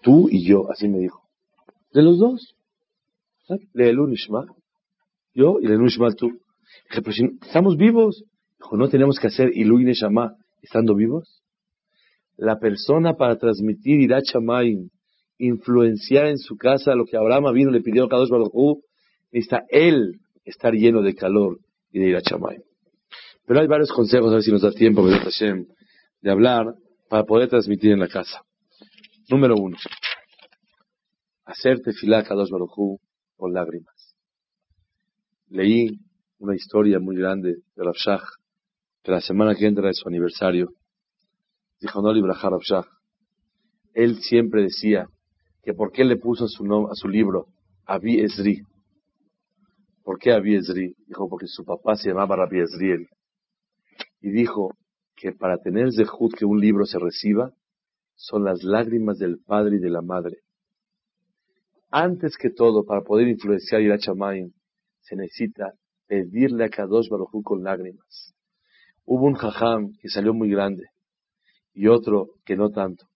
Speaker 1: tú y yo, así me dijo. De los dos. Leelu Nishmat, yo y Leelu Nishmat tú. Dije, pero si estamos vivos. Dijo, no tenemos que hacer Ilu Neshama estando vivos. La persona para transmitir Irat influenciar en su casa lo que Abraham vino le pidió a Kadosh Baruj necesita él estar lleno de calor y de ir a Chamay. Pero hay varios consejos, a ver si nos da tiempo, de hablar para poder transmitir en la casa. Número uno, hacerte tefilá a Kadosh Baruj con lágrimas. Leí una historia muy grande de Rav Shach, que la semana que entra es su aniversario. Dijo no Rav Shach. Él siempre decía, que por qué le puso su nombre, a su libro Abi Esri. ¿Por qué Abi Esri? Dijo, porque su papá se llamaba Rabbi Esriel. Y dijo que para tener zehut que un libro se reciba, son las lágrimas del padre y de la madre. Antes que todo, para poder influenciar a Chamayim, se necesita pedirle a Kadosh Baruj con lágrimas. Hubo un jajam que salió muy grande y otro que no tanto.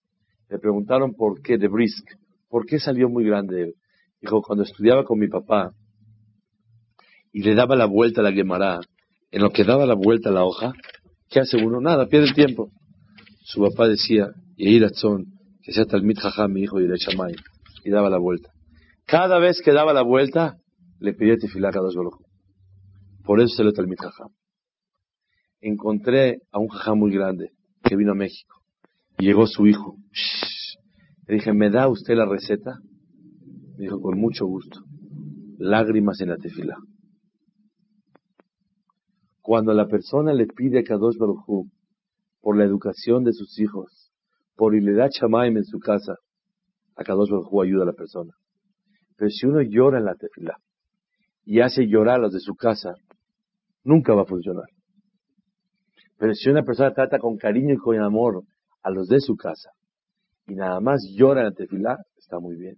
Speaker 1: Le preguntaron por qué de Brisk, ¿Por qué salió muy grande él? Dijo, cuando estudiaba con mi papá y le daba la vuelta a la Gemara, en lo que daba la vuelta a la hoja, ¿qué hace uno? Nada, pierde el tiempo. Su papá decía, y que sea Talmid Jajam, mi hijo, y Shamay, y daba la vuelta. Cada vez que daba la vuelta, le pedía tefilá a dos Por eso se le Talmid Jajam. Encontré a un Jajam muy grande que vino a México. Llegó su hijo. Le dije, ¿me da usted la receta? Me dijo, con mucho gusto. Lágrimas en la tefila. Cuando la persona le pide a Kadosh Baruj por la educación de sus hijos, por y le da chamaim en su casa, a Kadosh Baruj ayuda a la persona. Pero si uno llora en la tefila y hace llorar a los de su casa, nunca va a funcionar. Pero si una persona trata con cariño y con amor a los de su casa, y nada más llora en la tefilá, está muy bien.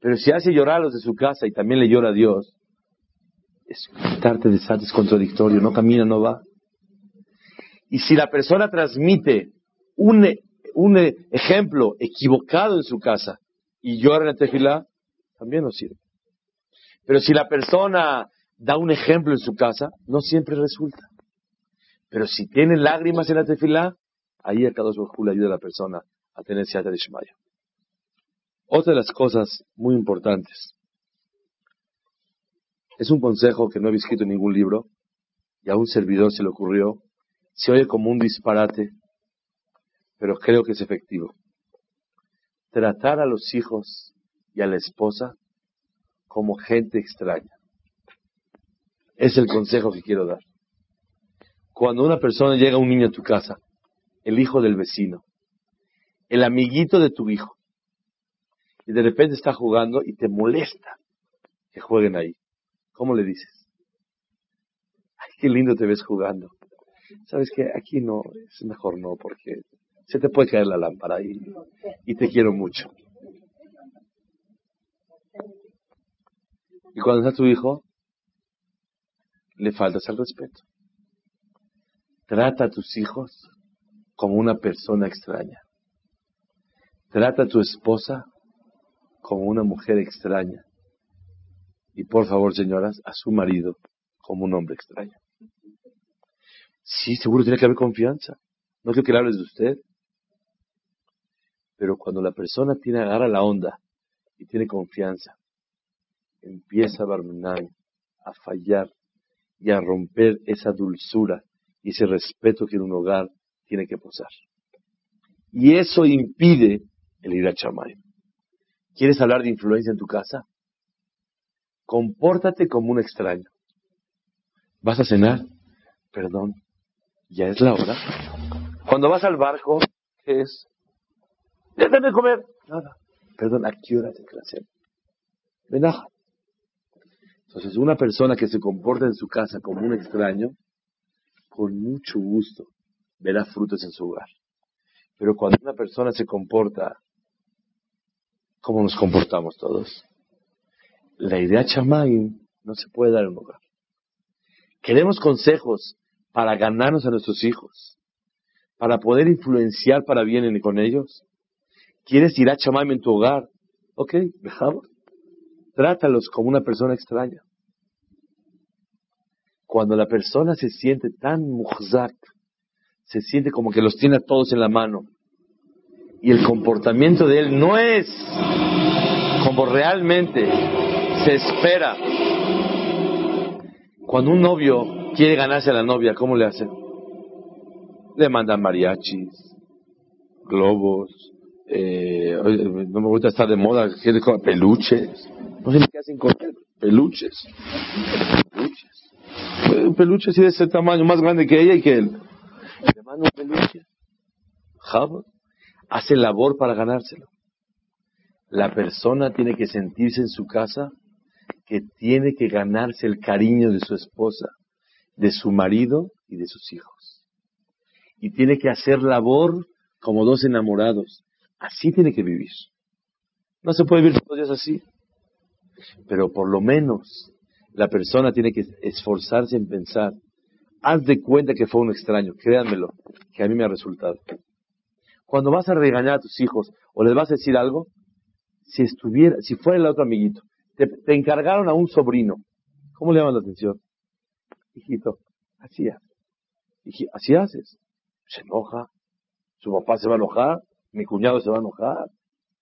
Speaker 1: Pero si hace llorar a los de su casa y también le llora a Dios, es quitarte de es contradictorio, no camina, no va. Y si la persona transmite un, un ejemplo equivocado en su casa y llora en la tefilá, también no sirve. Pero si la persona da un ejemplo en su casa, no siempre resulta. Pero si tiene lágrimas en la tefilá, ahí el Kadosh le ayuda a la persona a tener de Ishmael. Otra de las cosas muy importantes es un consejo que no he escrito en ningún libro y a un servidor se le ocurrió. Se oye como un disparate, pero creo que es efectivo. Tratar a los hijos y a la esposa como gente extraña. Es el consejo que quiero dar. Cuando una persona llega un niño a tu casa, el hijo del vecino, el amiguito de tu hijo, y de repente está jugando y te molesta que jueguen ahí, ¿cómo le dices? Ay, qué lindo te ves jugando. ¿Sabes qué? Aquí no, es mejor no, porque se te puede caer la lámpara y, y te quiero mucho. Y cuando está tu hijo, le faltas el respeto. Trata a tus hijos como una persona extraña. Trata a tu esposa como una mujer extraña. Y por favor, señoras, a su marido como un hombre extraño. Sí, seguro tiene que haber confianza. No quiero que le hables de usted. Pero cuando la persona tiene, agarra la onda y tiene confianza, empieza a barmenar, a fallar y a romper esa dulzura y ese respeto que en un hogar tiene que posar. Y eso impide el ir a chamay. ¿Quieres hablar de influencia en tu casa? Compórtate como un extraño. ¿Vas a cenar? Perdón, ya es la hora. Cuando vas al barco, ¿qué es? Déjame comer. Nada. Perdón, ¿a qué hora la cena? Venaja. Entonces, una persona que se comporta en su casa como un extraño, con mucho gusto verá frutos en su hogar. Pero cuando una persona se comporta como nos comportamos todos, la idea chamay no se puede dar en un hogar. Queremos consejos para ganarnos a nuestros hijos, para poder influenciar para bien con ellos. ¿Quieres ir a chamay en tu hogar? Ok, dejamos. Trátalos como una persona extraña. Cuando la persona se siente tan muhzak, se siente como que los tiene a todos en la mano, y el comportamiento de él no es como realmente se espera. Cuando un novio quiere ganarse a la novia, ¿cómo le hace? Le mandan mariachis, globos, eh, no me gusta estar de moda, peluches. No sé qué hacen con Peluches. Peluches. Un peluche así de ese tamaño, más grande que ella y que él. Le manda un peluche. hace labor para ganárselo. La persona tiene que sentirse en su casa que tiene que ganarse el cariño de su esposa, de su marido y de sus hijos. Y tiene que hacer labor como dos enamorados. Así tiene que vivir. No se puede vivir todos los días así. Pero por lo menos la persona tiene que esforzarse en pensar, haz de cuenta que fue un extraño, créanmelo, que a mí me ha resultado. Cuando vas a regañar a tus hijos o les vas a decir algo, si estuviera, si fuera el otro amiguito, te, encargaron a un sobrino, ¿cómo le llaman la atención? Hijito, así haces. así haces. Se enoja, su papá se va a enojar, mi cuñado se va a enojar,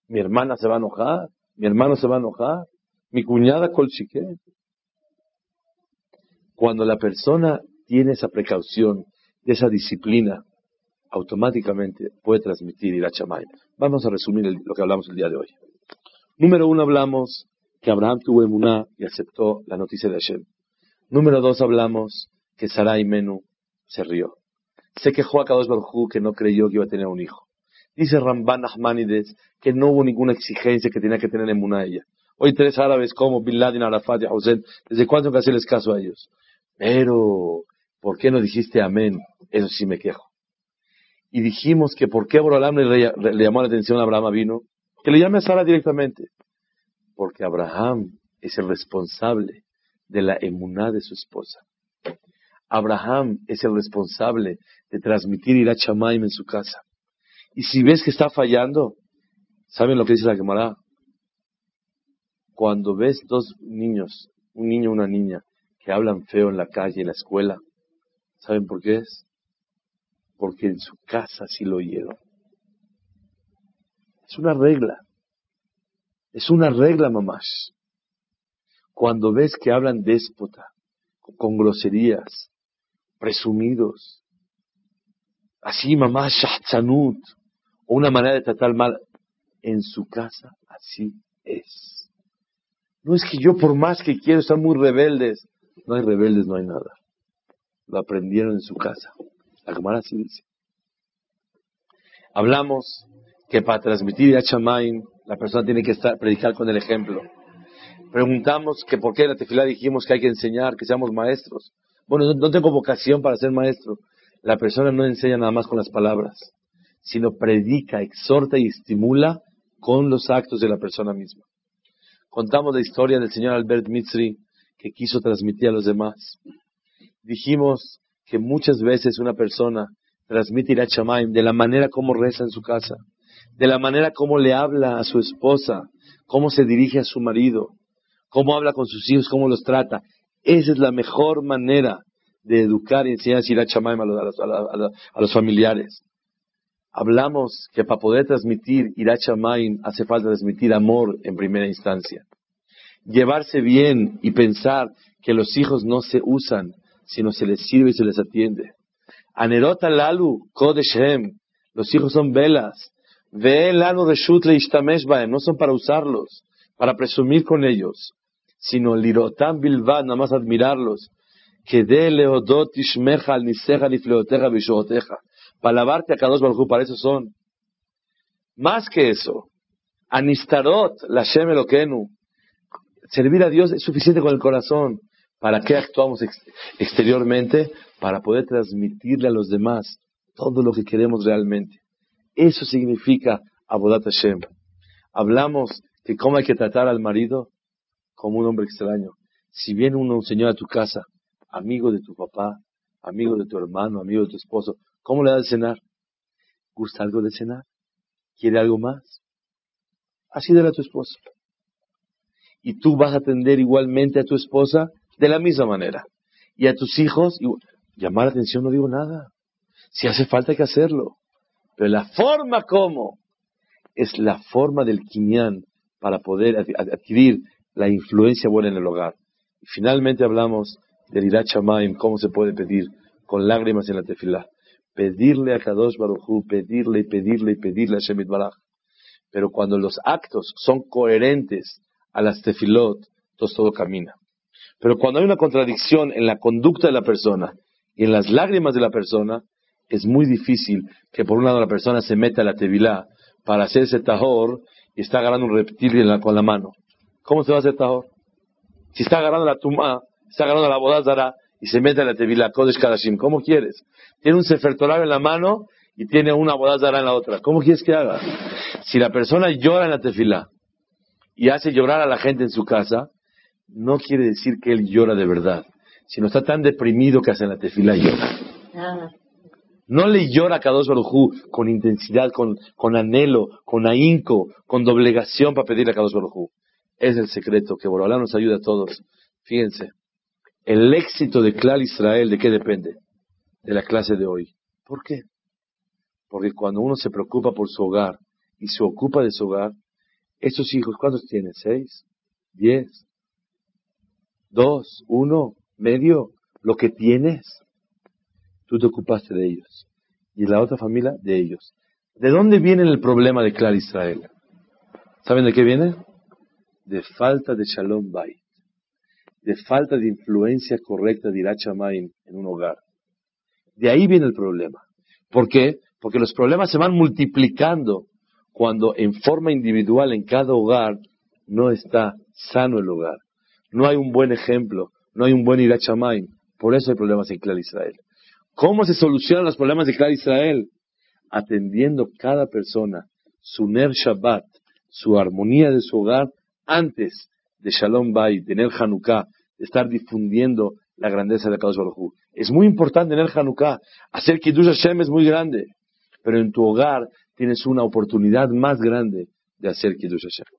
Speaker 1: mi hermana se va a enojar, mi hermano se va a enojar, mi cuñada colchique. Cuando la persona tiene esa precaución, esa disciplina, automáticamente puede transmitir ir a chamay. Vamos a resumir lo que hablamos el día de hoy. Número uno hablamos que Abraham tuvo emuná y aceptó la noticia de Hashem. Número dos hablamos que Sarai Menú se rió. Se quejó a Kadosh Baruj que no creyó que iba a tener un hijo. Dice Ramban Ahmanides que no hubo ninguna exigencia que tenía que tener emuná ella. Hoy tres árabes como Bin Laden, Arafat y Hussein, ¿desde cuándo que hacerles caso a ellos? Pero, ¿por qué no dijiste amén? Eso sí me quejo. Y dijimos que por qué Borolam le, le, llamó la atención a Abraham vino, que le llame a Sara directamente. Porque Abraham es el responsable de la emuná de su esposa. Abraham es el responsable de transmitir Ira Chamaim en su casa. Y si ves que está fallando, ¿saben lo que dice la Gemara? Cuando ves dos niños, un niño y una niña, que hablan feo en la calle, en la escuela, ¿saben por qué es? Porque en su casa sí lo oyeron. Es una regla. Es una regla, mamás. Cuando ves que hablan déspota, con groserías, presumidos, así mamás, shahtzanut, o una manera de tratar mal, en su casa así es. No es que yo por más que quiero estar muy rebeldes. No hay rebeldes, no hay nada. Lo aprendieron en su casa. La Gemara así dice. Hablamos que para transmitir a Chamaim, la persona tiene que estar, predicar con el ejemplo. Preguntamos que por qué en la tefilá dijimos que hay que enseñar, que seamos maestros. Bueno, no tengo vocación para ser maestro. La persona no enseña nada más con las palabras, sino predica, exhorta y estimula con los actos de la persona misma. Contamos la historia del señor Albert Mitzri que quiso transmitir a los demás. Dijimos que muchas veces una persona transmite Irat de la manera como reza en su casa, de la manera como le habla a su esposa, cómo se dirige a su marido, cómo habla con sus hijos, cómo los trata. Esa es la mejor manera de educar y enseñar Irat a, a, los familiares. Hablamos que para poder transmitir Irat hace falta transmitir amor en primera instancia. Llevarse bien y pensar que los hijos no se usan, sino se les sirve y se les atiende. Anerota lalu, kodeshem. Los hijos son velas. Ve lanu reshut ishtamesh No son para usarlos, para presumir con ellos, sino lirotam bilvad, nada más admirarlos. Que de leodot ishmeja al niseja nifleoteja bishoteja. Para lavarte a Kadosh Baruj para eso son. Más que eso, anistarot la Shem Elokenu. Servir a Dios es suficiente con el corazón. ¿Para qué actuamos exteriormente? Para poder transmitirle a los demás todo lo que queremos realmente. Eso significa Abodat Hashem. Hablamos que cómo hay que tratar al marido como un hombre extraño. Si viene un señor a tu casa, amigo de tu papá, amigo de tu hermano, amigo de tu esposo, ¿cómo le das de cenar? ¿Gusta algo de cenar? ¿Quiere algo más? Así de a tu esposo. Y tú vas a atender igualmente a tu esposa de la misma manera. Y a tus hijos, llamar la atención no digo nada. Si hace falta hay que hacerlo. Pero la forma como es la forma del quinián para poder adquirir la influencia buena en el hogar. Y finalmente hablamos del Irat cómo se puede pedir con lágrimas en la tefilá. Pedirle a Kadosh Baruchu, pedirle y pedirle y pedirle a Shemit Baraj. Pero cuando los actos son coherentes a las tefilot, entonces todo camina. Pero cuando hay una contradicción en la conducta de la persona y en las lágrimas de la persona, es muy difícil que por un lado la persona se meta a la tevilá para hacerse tajor y está agarrando un reptil con la mano. ¿Cómo se va a hacer tajor? Si está agarrando la tumá, está agarrando la bodazara y se mete a la tevilá, Kodesh Kadashim, ¿cómo quieres? Tiene un sefertoral en la mano y tiene una bodazara en la otra. ¿Cómo quieres que haga? Si la persona llora en la tefilá y hace llorar a la gente en su casa, no quiere decir que él llora de verdad, sino está tan deprimido que hace la tefila y llora. Ah. No le llora a Kadosh Barujú con intensidad, con, con, anhelo, con ahínco, con doblegación para pedirle a Kadosh Barujú. Es el secreto que Borolá nos ayuda a todos. Fíjense, el éxito de Clar Israel, ¿de qué depende? De la clase de hoy. ¿Por qué? Porque cuando uno se preocupa por su hogar y se ocupa de su hogar, esos hijos, ¿cuántos tienen? ¿Seis? ¿Diez? dos, uno, medio, lo que tienes, tú te ocupaste de ellos. Y la otra familia, de ellos. ¿De dónde viene el problema de Clar Israel? ¿Saben de qué viene? De falta de Shalom Bait. De falta de influencia correcta de Irachamayim en un hogar. De ahí viene el problema. ¿Por qué? Porque los problemas se van multiplicando cuando en forma individual en cada hogar no está sano el hogar no hay un buen ejemplo, no hay un buen Irachamayim. Por eso hay problemas en Clar Israel. ¿Cómo se solucionan los problemas de Clar Israel? Atendiendo cada persona su Ner Shabbat, su armonía de su hogar, antes de Shalom Bay, de Ner Hanukkah, de estar difundiendo la grandeza de Kadosh Baruj Es muy importante Ner Hanukkah. Hacer Kiddush Hashem es muy grande. Pero en tu hogar tienes una oportunidad más grande de hacer Kiddush Hashem.